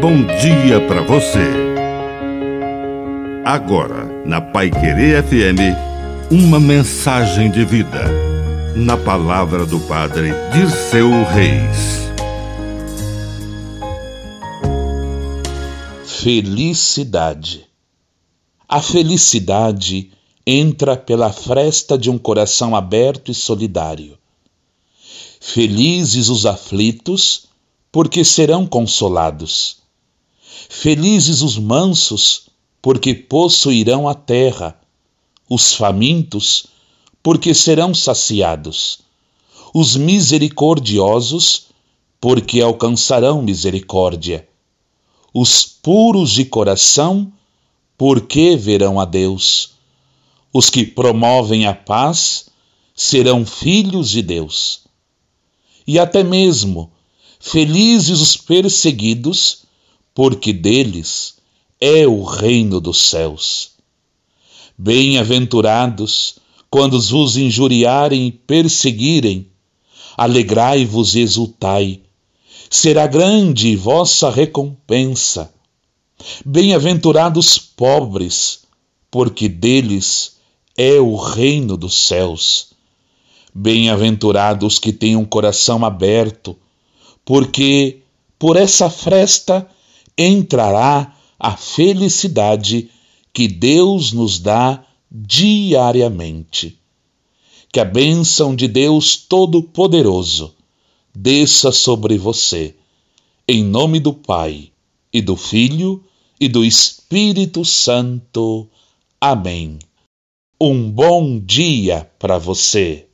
bom dia para você. Agora, na Pai Querer FM, uma mensagem de vida. Na palavra do Padre de seu Reis. Felicidade. A felicidade entra pela fresta de um coração aberto e solidário. Felizes os aflitos, porque serão consolados. Felizes os mansos, porque possuirão a terra. Os famintos, porque serão saciados. Os misericordiosos, porque alcançarão misericórdia. Os puros de coração, porque verão a Deus. Os que promovem a paz serão filhos de Deus. E até mesmo felizes os perseguidos, porque deles é o reino dos céus. Bem-aventurados quando vos injuriarem e perseguirem, alegrai-vos e exultai, será grande vossa recompensa. Bem-aventurados pobres, porque deles é o reino dos céus. Bem-aventurados que têm um coração aberto, porque por essa fresta entrará a felicidade que Deus nos dá diariamente. Que a bênção de Deus Todo-Poderoso desça sobre você, em nome do Pai, e do Filho, e do Espírito Santo. Amém. Um bom dia para você.